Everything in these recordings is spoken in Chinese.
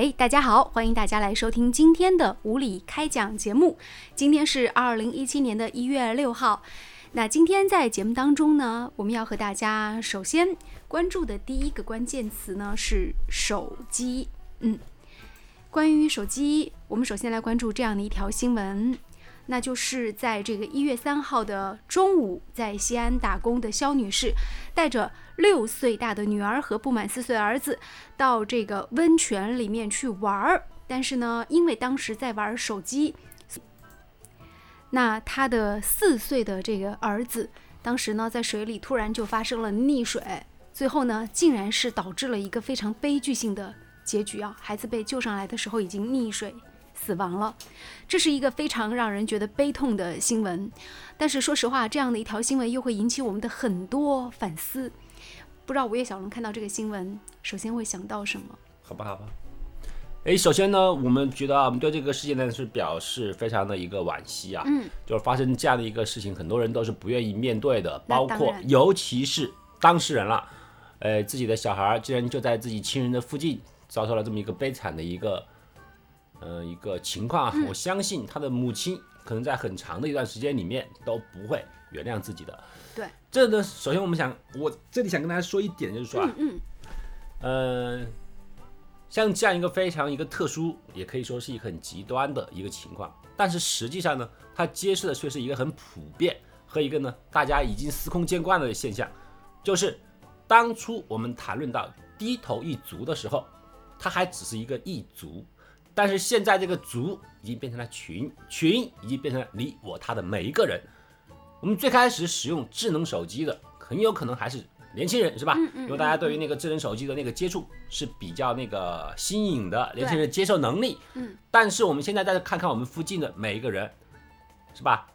哎，大家好，欢迎大家来收听今天的无理开讲节目。今天是二零一七年的一月六号。那今天在节目当中呢，我们要和大家首先关注的第一个关键词呢是手机。嗯，关于手机，我们首先来关注这样的一条新闻。那就是在这个一月三号的中午，在西安打工的肖女士，带着六岁大的女儿和不满四岁儿子，到这个温泉里面去玩儿。但是呢，因为当时在玩手机，那她的四岁的这个儿子，当时呢在水里突然就发生了溺水，最后呢，竟然是导致了一个非常悲剧性的结局啊！孩子被救上来的时候已经溺水。死亡了，这是一个非常让人觉得悲痛的新闻。但是说实话，这样的一条新闻又会引起我们的很多反思。不知道午夜小龙看到这个新闻，首先会想到什么？好吧，好吧。哎，首先呢，我们觉得啊，我们对这个事件呢是表示非常的一个惋惜啊。嗯。就是发生这样的一个事情，很多人都是不愿意面对的，包括尤其是当事人了。呃，自己的小孩竟然就在自己亲人的附近遭受了这么一个悲惨的一个。呃，一个情况啊，我相信他的母亲可能在很长的一段时间里面都不会原谅自己的。对，这呢，首先我们想，我这里想跟大家说一点，就是说啊，嗯，呃，像这样一个非常一个特殊，也可以说是一个很极端的一个情况，但是实际上呢，它揭示的却是一个很普遍和一个呢大家已经司空见惯的现象，就是当初我们谈论到低头一族的时候，它还只是一个一族。但是现在这个族已经变成了群，群已经变成了你我他的每一个人。我们最开始使用智能手机的，很有可能还是年轻人，是吧？因为大家对于那个智能手机的那个接触是比较那个新颖的，年轻人接受能力。嗯。但是我们现在再看看我们附近的每一个人，是吧？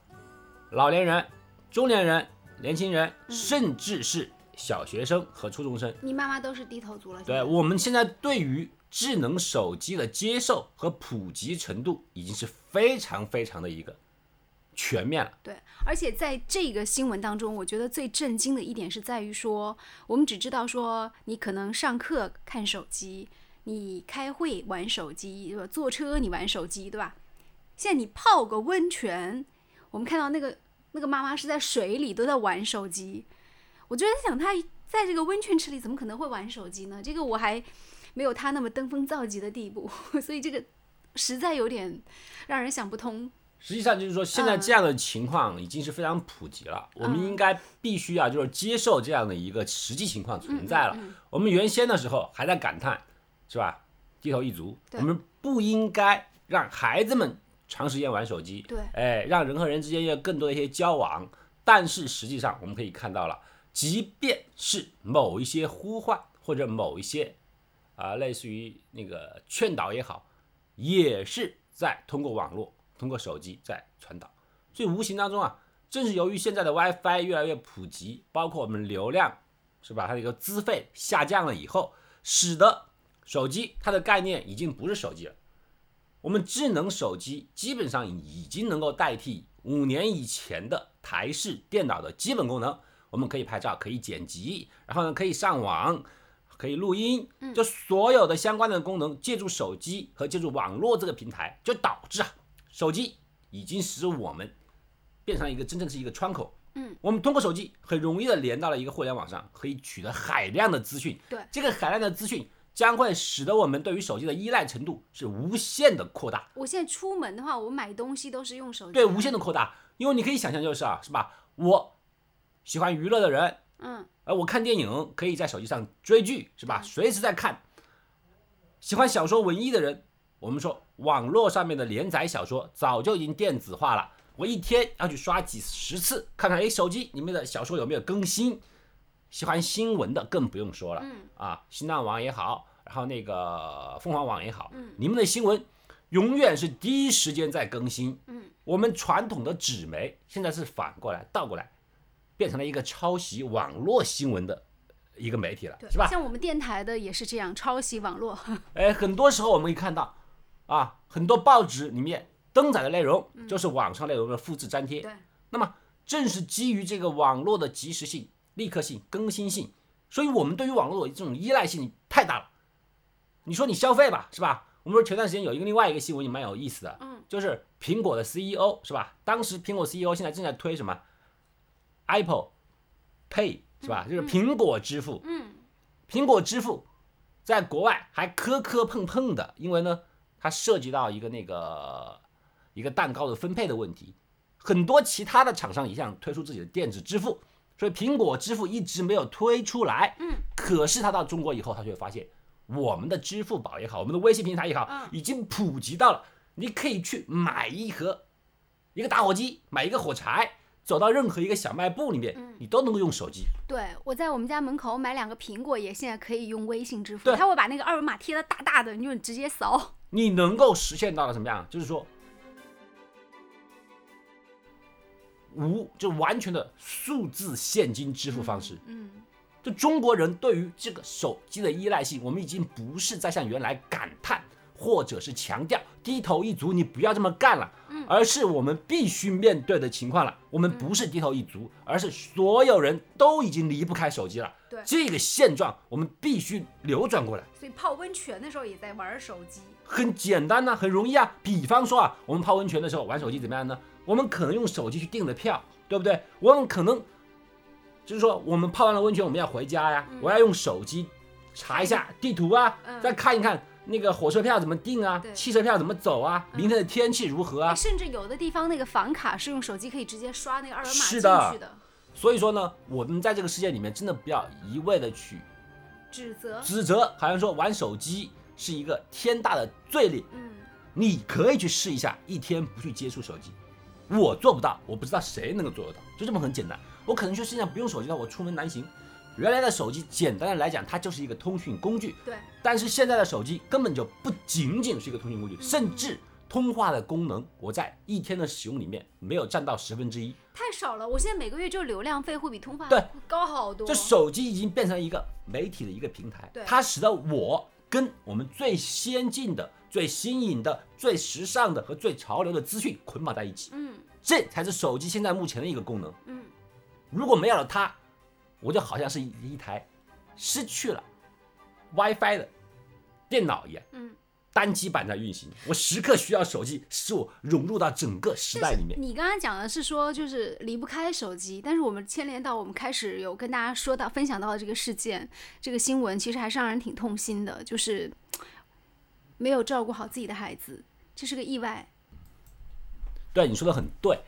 老年人、中年人、年轻人，甚至是小学生和初中生，你妈妈都是低头族了。对，我们现在对于。智能手机的接受和普及程度已经是非常非常的一个全面了。对，而且在这个新闻当中，我觉得最震惊的一点是在于说，我们只知道说你可能上课看手机，你开会玩手机，对吧坐车你玩手机，对吧？现在你泡个温泉，我们看到那个那个妈妈是在水里都在玩手机，我就在想，她在这个温泉池里怎么可能会玩手机呢？这个我还。没有他那么登峰造极的地步，所以这个实在有点让人想不通。实际上就是说，现在这样的情况已经是非常普及了。我们应该必须啊，就是接受这样的一个实际情况存在了。我们原先的时候还在感叹，是吧？低头一族，我们不应该让孩子们长时间玩手机。对，哎，让人和人之间要更多的一些交往。但是实际上我们可以看到了，即便是某一些呼唤或者某一些。啊，类似于那个劝导也好，也是在通过网络、通过手机在传导。所以无形当中啊，正是由于现在的 WiFi 越来越普及，包括我们流量是吧，它的一个资费下降了以后，使得手机它的概念已经不是手机了。我们智能手机基本上已经能够代替五年以前的台式电脑的基本功能。我们可以拍照，可以剪辑，然后呢可以上网。可以录音，就所有的相关的功能，借助手机和借助网络这个平台，就导致啊，手机已经使我们变成一个真正是一个窗口。嗯，我们通过手机很容易的连到了一个互联网上，可以取得海量的资讯。对，这个海量的资讯将会使得我们对于手机的依赖程度是无限的扩大。我现在出门的话，我买东西都是用手机。对，无限的扩大，因为你可以想象就是啊，是吧？我喜欢娱乐的人。嗯，而我看电影可以在手机上追剧，是吧？随时在看。喜欢小说文艺的人，我们说网络上面的连载小说早就已经电子化了，我一天要去刷几十次，看看哎手机里面的小说有没有更新。喜欢新闻的更不用说了，啊，新浪网也好，然后那个凤凰网也好，你们的新闻永远是第一时间在更新。嗯，我们传统的纸媒现在是反过来倒过来。变成了一个抄袭网络新闻的一个媒体了，是吧？像我们电台的也是这样抄袭网络。哎，很多时候我们可以看到，啊，很多报纸里面登载的内容就是网上内容的复制粘贴。对。那么正是基于这个网络的及时性、立刻性、更新性，所以我们对于网络的这种依赖性太大了。你说你消费吧，是吧？我们说前段时间有一个另外一个新闻也蛮有意思的，嗯，就是苹果的 CEO 是吧？当时苹果 CEO 现在正在推什么 Apple Pay 是吧？就是苹果支付，嗯，苹果支付在国外还磕磕碰碰的，因为呢，它涉及到一个那个一个蛋糕的分配的问题。很多其他的厂商也想推出自己的电子支付，所以苹果支付一直没有推出来。嗯，可是它到中国以后，它就会发现我们的支付宝也好，我们的微信平台也好，嗯已经普及到了，你可以去买一盒一个打火机，买一个火柴，走到任何一个小卖部里面，嗯你都能够用手机。对，我在我们家门口买两个苹果，也现在可以用微信支付，对他会把那个二维码贴的大大的，你就直接扫。你能够实现到了什么样？就是说，无就完全的数字现金支付方式。嗯，就中国人对于这个手机的依赖性，我们已经不是在像原来感叹或者是强调低头一族，你不要这么干了，而是我们必须面对的情况了。我们不是低头一族，而是所有人都已经离不开手机了。对这个现状，我们必须扭转过来。所以泡温泉的时候也在玩手机。很简单呐、很容易啊。比方说啊，我们泡温泉的时候玩手机怎么样呢？我们可能用手机去订的票，对不对？我们可能就是说，我们泡完了温泉，我们要回家呀，我要用手机查一下地图啊，嗯再看一看那个火车票怎么订啊，汽车票怎么走啊，明天的天气如何啊哎。甚至有的地方那个房卡是用手机可以直接刷那个二维码进去的，所以说呢，我们在这个世界里面，真的不要一味的去指责。指责，好像说玩手机是一个天大的罪孽。嗯，你可以去试一下，一天不去接触手机。我做不到，我不知道谁能够做得到，就这么很简单。我可能去世界上不用手机了，我出门难行。原来的手机，简单的来讲，它就是一个通讯工具。对，但是现在的手机根本就不仅仅是一个通讯工具，甚至通话的功能，我在一天的使用里面没有占到十分之一。太少了。我现在每个月就流量费会比通话对高好多。这手机已经变成一个媒体的一个平台对，它使得我跟我们最先进的、最新颖的、最时尚的和最潮流的资讯捆绑在一起。嗯这才是手机现在目前的一个功能。嗯，如果没有了它，我就好像是一一台失去了 WiFi 的电脑一样，嗯，单机版在运行。我时刻需要手机，使我融入到整个时代里面。你刚刚讲的是说就是离不开手机，但是我们牵连到我们开始有跟大家说到分享到的这个事件，这个新闻其实还是让人挺痛心的，就是没有照顾好自己的孩子，这是个意外。对，你说的很对。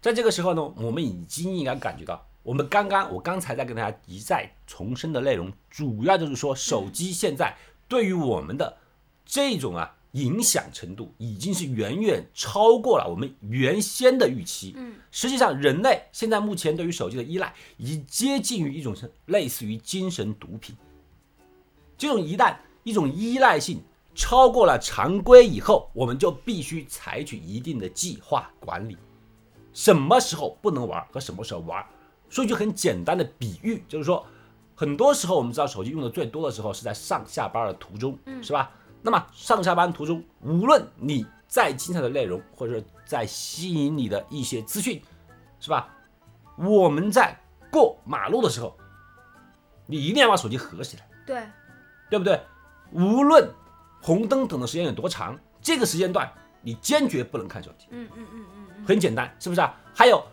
在这个时候呢，我们已经应该感觉到，我们刚刚我刚才在跟大家一再重申的内容，主要就是说，手机现在对于我们的这种啊影响程度，已经是远远超过了我们原先的预期。嗯，实际上，人类现在目前对于手机的依赖，已经接近于一种类似于精神毒品。这种一旦一种依赖性超过了常规以后，我们就必须采取一定的计划管理，什么时候不能玩和什么时候玩。说一句很简单的比喻，就是说，很多时候我们知道手机用的最多的时候是在上下班的途中，是吧？那么上下班途中，无论你再精彩的内容，或者再吸引你的一些资讯，是吧？我们在过马路的时候，你一定要把手机合起来。对，对不对？无论红灯等的时间有多长，这个时间段你坚决不能看手机。嗯嗯嗯嗯嗯，很简单，是不是啊？还有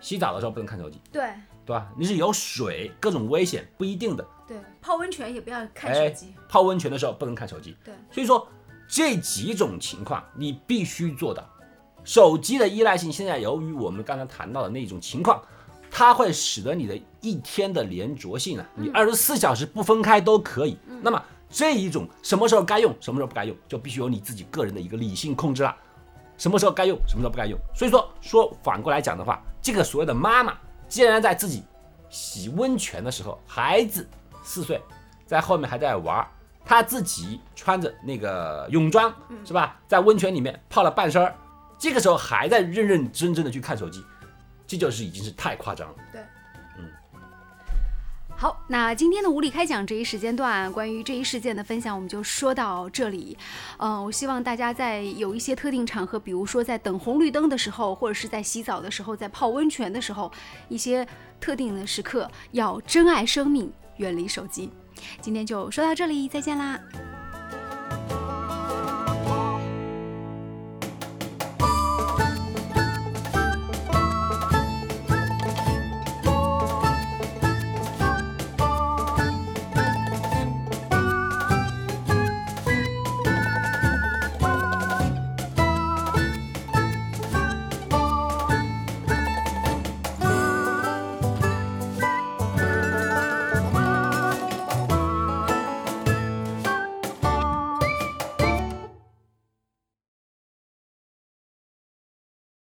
洗澡的时候不能看手机，对对吧？你是有水，各种危险不一定的。对，泡温泉也不要看手哎机。，泡温泉的时候不能看手机。对，所以说这几种情况你必须做到。手机的依赖性现在由于我们刚才谈到的那种情况，它会使得你的一天的连着性啊，你二十四小时不分开都可以。那么这一种什么时候该用，什么时候不该用，就必须由你自己个人的一个理性控制了。什么时候该用，什么时候不该用。所以说说反过来讲的话，这个所谓的妈妈，既然在自己洗温泉的时候，孩子四岁，在后面还在玩儿，他自己穿着那个泳装，是吧？在温泉里面泡了半身儿，这个时候还在认认真真的去看手机，这就是已经是太夸张了。对，好，那今天的无理开讲这一时间段，关于这一事件的分享，我们就说到这里。嗯、我希望大家在有一些特定场合，比如说在等红绿灯的时候，或者是在洗澡的时候，在泡温泉的时候，一些特定的时刻，要珍爱生命，远离手机。今天就说到这里，再见啦。